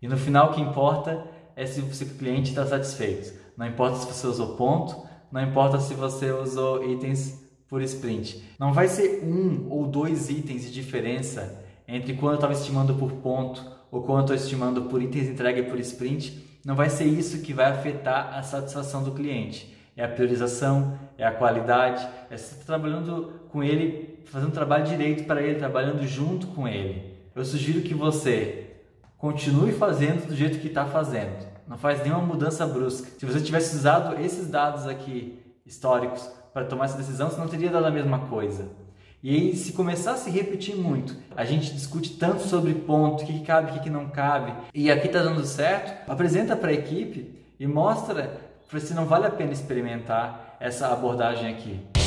E no final o que importa é se o seu cliente está satisfeito. Não importa se você usou ponto, não importa se você usou itens por sprint. Não vai ser um ou dois itens de diferença entre quando eu estava estimando por ponto ou quando eu estou estimando por itens entregue por sprint. Não vai ser isso que vai afetar a satisfação do cliente. É a priorização, é a qualidade, é você estar trabalhando com ele, fazendo trabalho direito para ele, trabalhando junto com ele. Eu sugiro que você continue fazendo do jeito que está fazendo. Não faz nenhuma mudança brusca. Se você tivesse usado esses dados aqui históricos para tomar essa decisão, você não teria dado a mesma coisa. E aí, se começar a se repetir muito, a gente discute tanto sobre ponto, o que, cabe, o que, não cabe, e aqui está dando certo, apresenta para a equipe e mostra se não vale a pena experimentar essa abordagem aqui.